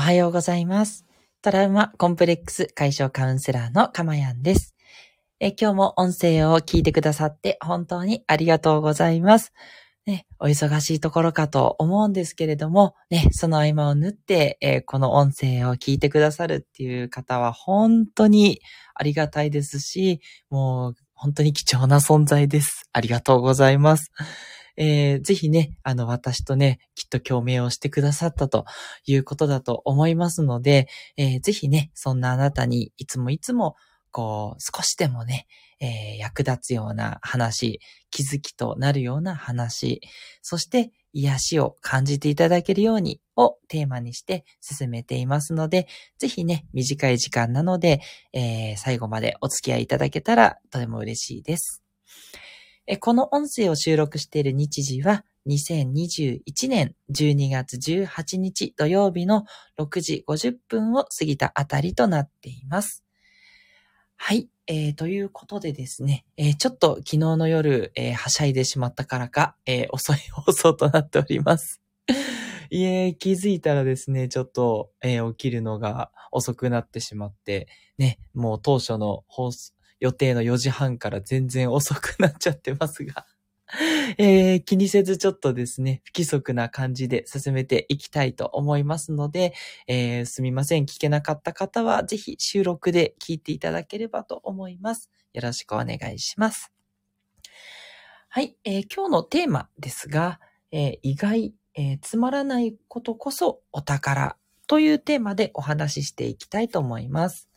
おはようございます。トラウマコンプレックス解消カウンセラーのかまやんです。え今日も音声を聞いてくださって本当にありがとうございます。ね、お忙しいところかと思うんですけれども、ね、その合間を縫って、えーこの音声を聞いてくださるっていう方は本当にありがたいですし、もう本当に貴重な存在です。ありがとうございます。えーぜひね、あの、私とね、きっと共鳴をしてくださったということだと思いますので、えーぜひね、そんなあなたにいつもいつも、こう、少しでもね、えー役立つような話、気づきとなるような話、そして癒しを感じていただけるようにをテーマにして進めていますので、ぜひね、短い時間なので、えー最後までお付き合いいただけたらとても嬉しいです。この音声を収録している日時は2021年12月18日土曜日の6時50分を過ぎたあたりとなっています。はい。えー、ということでですね、えーちょっと昨日の夜、えーはしゃいでしまったからか、え遅い放送となっております。いえ、気づいたらですね、ちょっと、え起きるのが遅くなってしまって、ね、もう当初の放送、予定の4時半から全然遅くなっちゃってますが、えー気にせずちょっとですね、不規則な感じで進めていきたいと思いますので、えーすみません。聞けなかった方は、ぜひ収録で聞いていただければと思います。よろしくお願いします。はい、えー今日のテーマですが、えー意外、えーつまらないことこそお宝というテーマでお話ししていきたいと思います。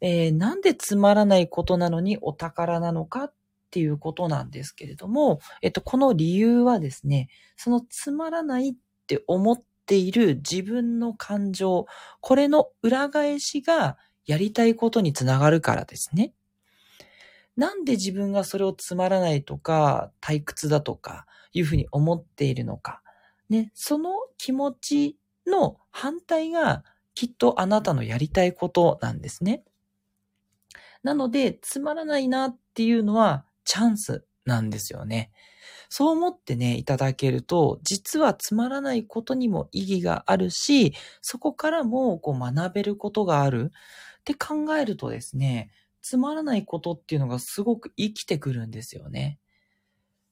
えーなんでつまらないことなのにお宝なのかっていうことなんですけれども、えっと、この理由はですね、そのつまらないって思っている自分の感情、これの裏返しがやりたいことにつながるからですね。なんで自分がそれをつまらないとか、退屈だとか、いうふうに思っているのか。ね、その気持ちの反対がきっとあなたのやりたいことなんですね。なので、つまらないなっていうのはチャンスなんですよね。そう思ってね、いただけると、実はつまらないことにも意義があるし、そこからもこう学べることがあるって考えるとですね、つまらないことっていうのがすごく生きてくるんですよね。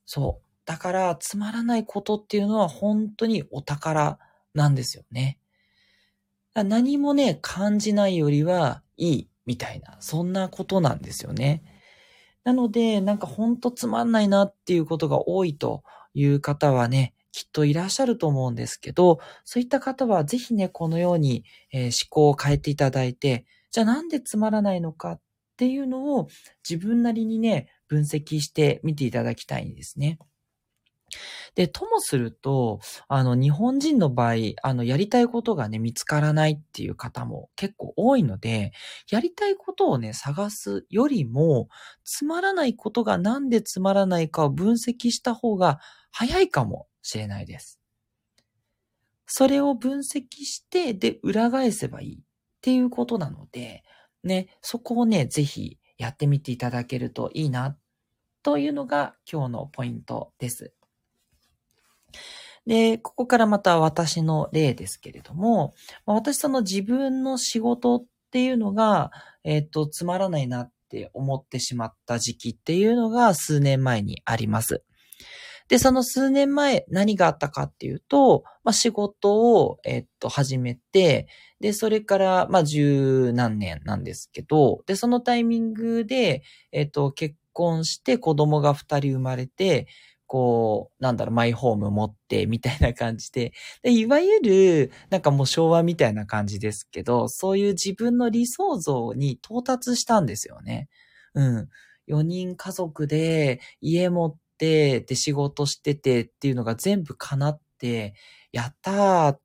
そう。だから、つまらないことっていうのは本当にお宝なんですよね。何もね、感じないよりはいいみたいな、そんなことなんですよね。なので、なんかほんとつまんないなっていうことが多いという方はね、きっといらっしゃると思うんですけど、そういった方はぜひね、このように、えー思考を変えていただいて、じゃあなんでつまらないのかっていうのを自分なりにね、分析してみていただきたいんですね。で、ともすると、あの、日本人の場合、あの、やりたいことがね、見つからないっていう方も結構多いので、やりたいことをね、探すよりも、つまらないことがなんでつまらないかを分析した方が早いかもしれないです。それを分析して、で、裏返せばいいっていうことなので、ね、そこをね、ぜひやってみていただけるといいな、というのが今日のポイントです。で、ここからまた私の例ですけれども、私その自分の仕事っていうのが、えっ、と、つまらないなって思ってしまった時期っていうのが数年前にあります。で、その数年前何があったかっていうと、まあ、仕事を、えっと、始めて、で、それから、まあ、十何年なんですけど、で、そのタイミングで、えっと、結婚して子供が二人生まれて、こう、なんだろう、マイホーム持って、みたいな感じで、で、いわゆる、なんかもう昭和みたいな感じですけど、そういう自分の理想像に到達したんですよね。うん。4人家族で、家持って、で、仕事しててっていうのが全部叶って、やったーっ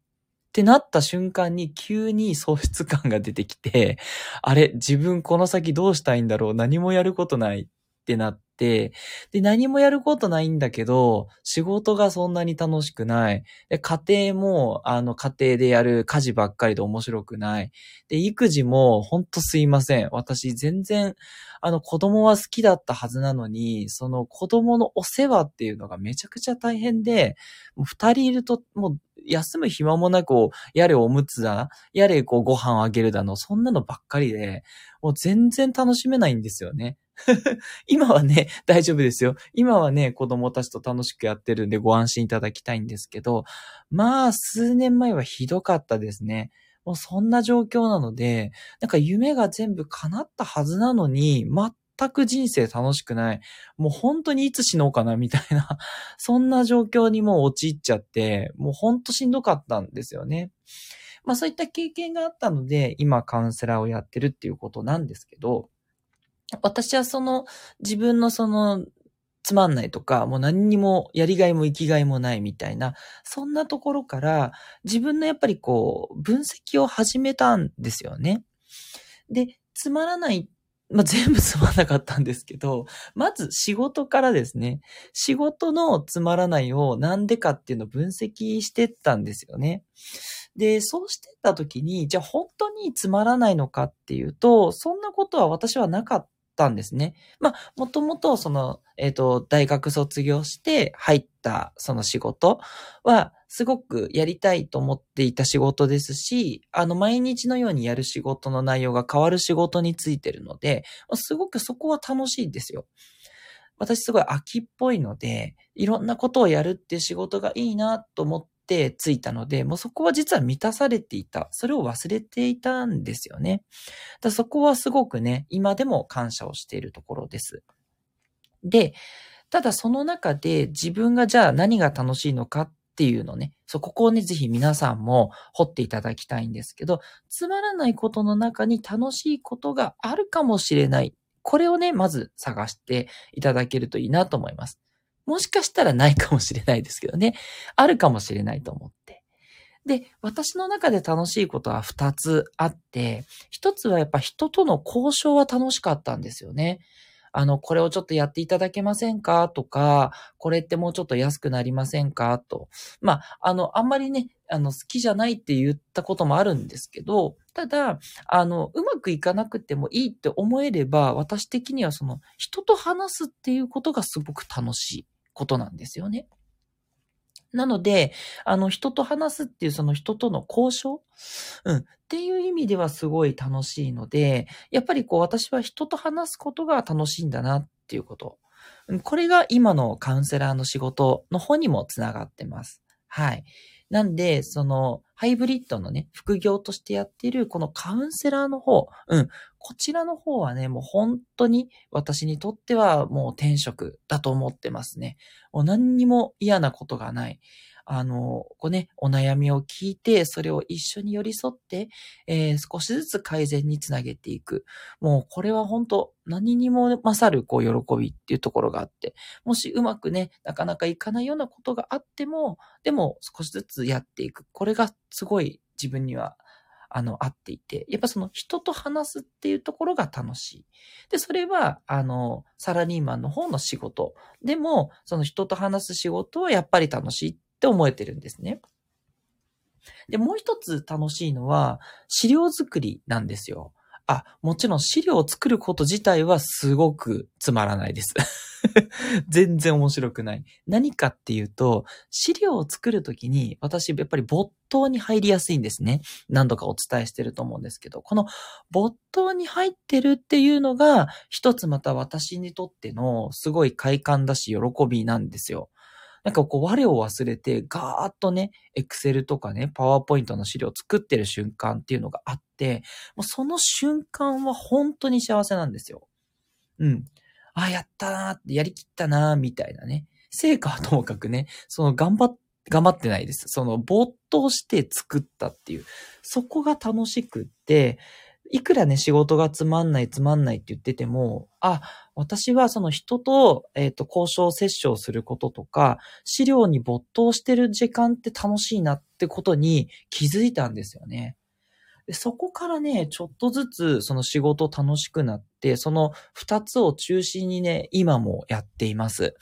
てなった瞬間に急に喪失感が出てきて、あれ、自分この先どうしたいんだろう何もやることないってなって、で、何もやることないんだけど、仕事がそんなに楽しくない。で、家庭も、あの、家庭でやる家事ばっかりで面白くない。で、育児も、ほんとすいません。私、全然、あの、子供は好きだったはずなのに、その子供のお世話っていうのがめちゃくちゃ大変で、二人いると、もう、休む暇もなく、やれおむつだ、やれこうご飯あげるだの、そんなのばっかりで、もう全然楽しめないんですよね。今はね、大丈夫ですよ。今はね、子供たちと楽しくやってるんでご安心いただきたいんですけど、まあ、数年前はひどかったですね。もうそんな状況なので、なんか夢が全部叶ったはずなのに、全全く人生楽しくない。もう本当にいつ死のうかなみたいな、そんな状況にもう陥っちゃって、もう本当しんどかったんですよね。まあそういった経験があったので、今カウンセラーをやってるっていうことなんですけど、私はその自分のそのつまんないとか、もう何にもやりがいも生きがいもないみたいな、そんなところから自分のやっぱりこう、分析を始めたんですよね。で、つまらないまあ、全部つまんなかったんですけど、まず仕事からですね、仕事のつまらないをなんでかっていうのを分析してったんですよね。で、そうしてった時に、じゃあ本当につまらないのかっていうと、そんなことは私はなかったんですね。まあ、もともとその、えっ、ー、と、大学卒業して入ったその仕事は、すごくやりたいと思っていた仕事ですし、あの、毎日のようにやる仕事の内容が変わる仕事についてるので、すごくそこは楽しいんですよ。私すごい秋っぽいので、いろんなことをやるって仕事がいいなと思ってついたので、もうそこは実は満たされていた。それを忘れていたんですよね。だそこはすごくね、今でも感謝をしているところです。で、ただその中で自分がじゃあ何が楽しいのかっっていうのね、そう、ここをね、ぜひ皆さんも掘っていただきたいんですけど、つまらないことの中に楽しいことがあるかもしれない。これをね、まず探していただけるといいなと思います。もしかしたらないかもしれないですけどね。あるかもしれないと思って。で、私の中で楽しいことは二つあって、一つはやっぱ人との交渉は楽しかったんですよね。あの、これをちょっとやっていただけませんか？とか、これってもうちょっと安くなりませんか？と。まあ、あの、あんまりね、あの、好きじゃないって言ったこともあるんですけど、ただ、あの、うまくいかなくてもいいって思えれば、私的にはその、人と話すっていうことがすごく楽しいことなんですよね。なので、あの、人と話すっていうその人との交渉？うん。っていう意味ではすごい楽しいので、やっぱりこう私は人と話すことが楽しいんだなっていうこと。これが今のカウンセラーの仕事の方にもつながってます。はい。なんで、その、ハイブリッドのね、副業としてやっている、このカウンセラーの方、うん、こちらの方はね、もう本当に私にとってはもう転職だと思ってますね。もう何にも嫌なことがない。あの、こうね、お悩みを聞いて、それを一緒に寄り添って、えー、少しずつ改善につなげていく。もうこれは本当何にも勝るこう喜びっていうところがあって、もしうまくね、なかなかいかないようなことがあっても、でも少しずつやっていく。これがすごい自分にはあの、合っていて、やっぱその人と話すっていうところが楽しい。で、それは、あの、サラリーマンの方の仕事。でも、その人と話す仕事はやっぱり楽しいっって思えてるんですね。で、もう一つ楽しいのは、資料作りなんですよ。あ、もちろん資料を作ること自体はすごくつまらないです。全然面白くない。何かっていうと、資料を作るときに私やっぱり没頭に入りやすいんですね。何度かお伝えしてると思うんですけど、この没頭に入ってるっていうのが一つまた私にとってのすごい快感だし喜びなんですよ。なんかこう、我を忘れて、ガーッとね、エクセルとかね、パワーポイントの資料を作ってる瞬間っていうのがあって、もうその瞬間は本当に幸せなんですよ。うん。あ、やったなーって、やりきったなーみたいなね。成果はともかくね、その頑張っ頑張ってないです。その没頭して作ったっていう。そこが楽しくって、いくらね、仕事がつまんないつまんないって言ってても、あ、私はその人と、えっ、ー、と、交渉、折衝することとか、資料に没頭してる時間って楽しいなってことに気づいたんですよね。でそこからね、ちょっとずつその仕事楽しくなって、その二つを中心にね、今もやっています。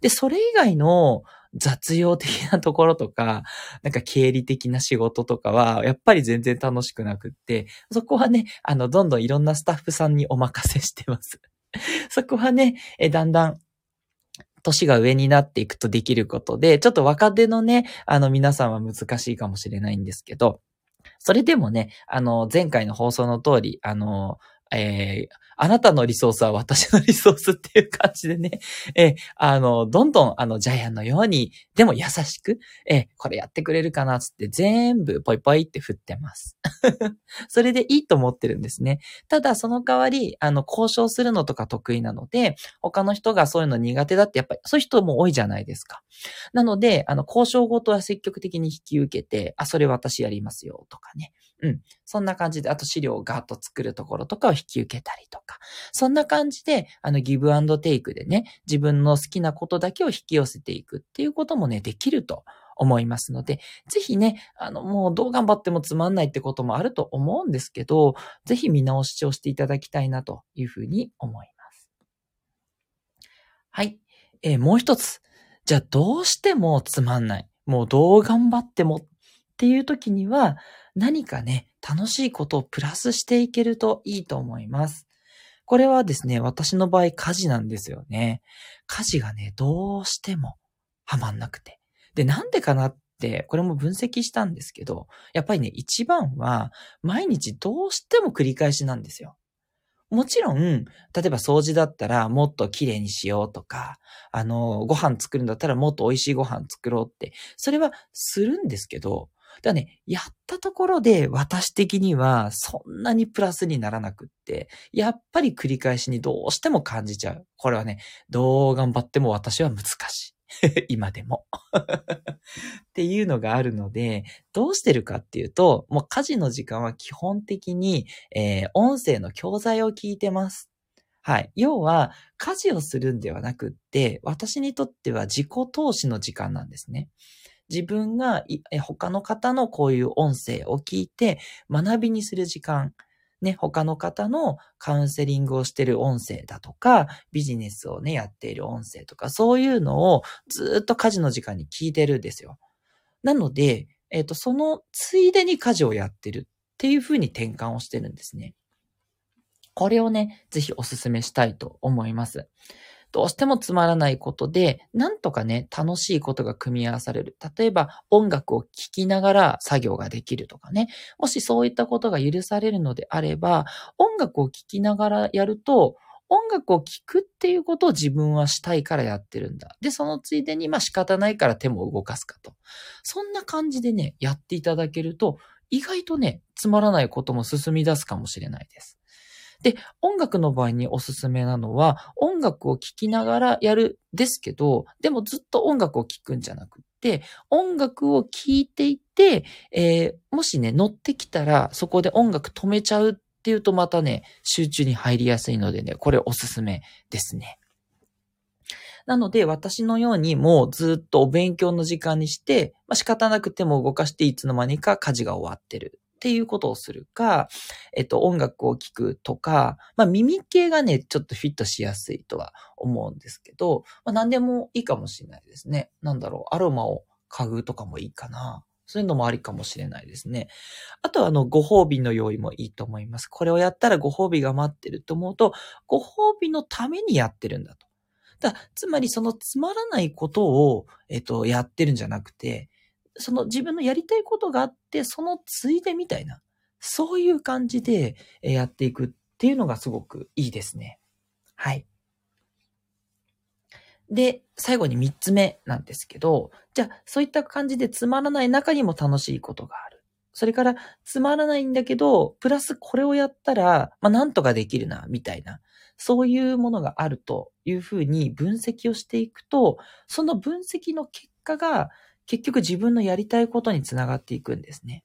で、それ以外の雑用的なところとか、なんか経理的な仕事とかは、やっぱり全然楽しくなくって、そこはね、あの、どんどんいろんなスタッフさんにお任せしてます。そこはね、えだんだん年が上になっていくとできることで、ちょっと若手のね、あの皆さんは難しいかもしれないんですけど、それでもね、あの、前回の放送の通り、あの、えー、あなたのリソースは私のリソースっていう感じでね、えあの、どんどんあの、ジャイアンのように、でも優しく、えこれやってくれるかなつって全部ポイポイって振ってます。それでいいと思ってるんですね。ただ、その代わり、あの、交渉するのとか得意なので、他の人がそういうの苦手だってやっぱり、そういう人も多いじゃないですか。なので、あの、交渉ごとは積極的に引き受けて、あ、それ私やりますよとかね。うん。そんな感じで、あと資料をガーッと作るところとかを引き受けたりとか。そんな感じで、あの、ギブアンドテイクでね、自分の好きなことだけを引き寄せていくっていうこともね、できると思いますので、ぜひね、あの、もうどう頑張ってもつまんないってこともあると思うんですけど、ぜひ見直しをしていただきたいなというふうに思います。はい。えー、もう一つ。じゃあどうしてもつまんない。もうどう頑張ってもっていう時には、何かね、楽しいことをプラスしていけるといいと思います。これはですね、私の場合家事なんですよね。家事がね、どうしてもハマんなくて。で、なんでかなって、これも分析したんですけど、やっぱりね、一番は、毎日どうしても繰り返しなんですよ。もちろん、例えば掃除だったらもっと綺麗にしようとか、あの、ご飯作るんだったらもっと美味しいご飯作ろうって、それはするんですけど、だね、やったところで私的にはそんなにプラスにならなくって、やっぱり繰り返しにどうしても感じちゃう。これはね、どう頑張っても私は難しい。今でも っていうのがあるので、どうしてるかっていうと、もう家事の時間は基本的に、えー、音声の教材を聞いてます。はい。要は、家事をするんではなくって、私にとっては自己投資の時間なんですね。自分が他の方のこういう音声を聞いて学びにする時間、ね、他の方のカウンセリングをしてる音声だとか、ビジネスをね、やっている音声とか、そういうのをずっと家事の時間に聞いてるんですよ。なので、えっ、ー、と、そのついでに家事をやってるっていう風に転換をしてるんですね。これをね、ぜひお勧めしたいと思います。どうしてもつまらないことで、なんとかね、楽しいことが組み合わされる。例えば、音楽を聴きながら作業ができるとかね。もしそういったことが許されるのであれば、音楽を聴きながらやると、音楽を聴くっていうことを自分はしたいからやってるんだ。で、そのついでに、まあ仕方ないから手も動かすかと。そんな感じでね、やっていただけると、意外とね、つまらないことも進み出すかもしれないです。で、音楽の場合におすすめなのは、音楽を聴きながらやるですけど、でもずっと音楽を聴くんじゃなくって、音楽を聴いていて、えー、もしね、乗ってきたら、そこで音楽止めちゃうっていうとまたね、集中に入りやすいのでね、これおすすめですね。なので、私のようにもうずっとお勉強の時間にして、まあ、仕方なくても動かしていつの間にか家事が終わってるっていうことをするか、えっと、音楽を聴くとか、まあ耳系がね、ちょっとフィットしやすいとは思うんですけど、まあ何でもいいかもしれないですね。なんだろう、アロマを嗅ぐとかもいいかな。そういうのもありかもしれないですね。あとは、あの、ご褒美の用意もいいと思います。これをやったらご褒美が待ってると思うと、ご褒美のためにやってるんだと。だつまり、そのつまらないことを、えっと、やってるんじゃなくて、その自分のやりたいことがあって、そのついでみたいな、そういう感じでやっていくっていうのがすごくいいですね。はい。で、最後に三つ目なんですけど、じゃあ、そういった感じでつまらない中にも楽しいことがある。それから、つまらないんだけど、プラスこれをやったら、まあ、なんとかできるな、みたいな。そういうものがあるというふうに分析をしていくと、その分析の結果が結局自分のやりたいことにつながっていくんですね。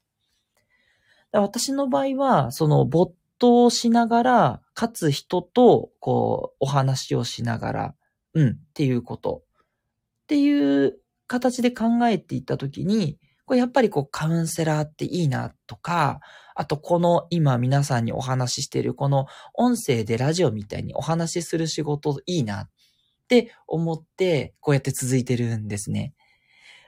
私の場合は、その没頭しながら、かつ人と、こう、お話をしながら、うん、っていうこと。っていう形で考えていったときに、これやっぱりこうカウンセラーっていいなとか、あとこの今皆さんにお話ししているこの音声でラジオみたいにお話しする仕事いいなって思って、こうやって続いてるんですね。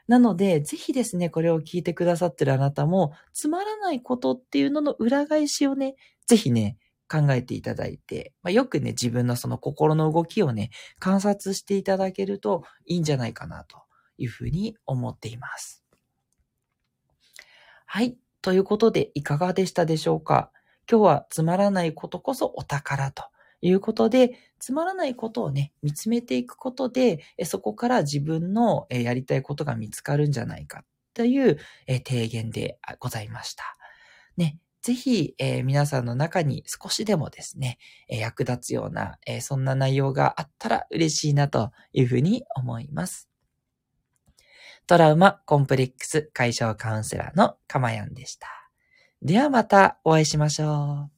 なので、ぜひですね、これを聞いてくださってるあなたも、つまらないことっていうのの裏返しをね、ぜひね、考えていただいて、まあ、よくね、自分のその心の動きをね、観察していただけるといいんじゃないかなというふうに思っています。はい。ということで、いかがでしたでしょうか？今日はつまらないことこそお宝ということで、つまらないことをね、見つめていくことで、そこから自分のやりたいことが見つかるんじゃないかという提言でございました。ね、ぜひ、えー、皆さんの中に少しでもですね、えー、役立つような、えー、そんな内容があったら嬉しいなというふうに思います。トラウマコンプレックス解消カウンセラーのかまやんでした。ではまたお会いしましょう。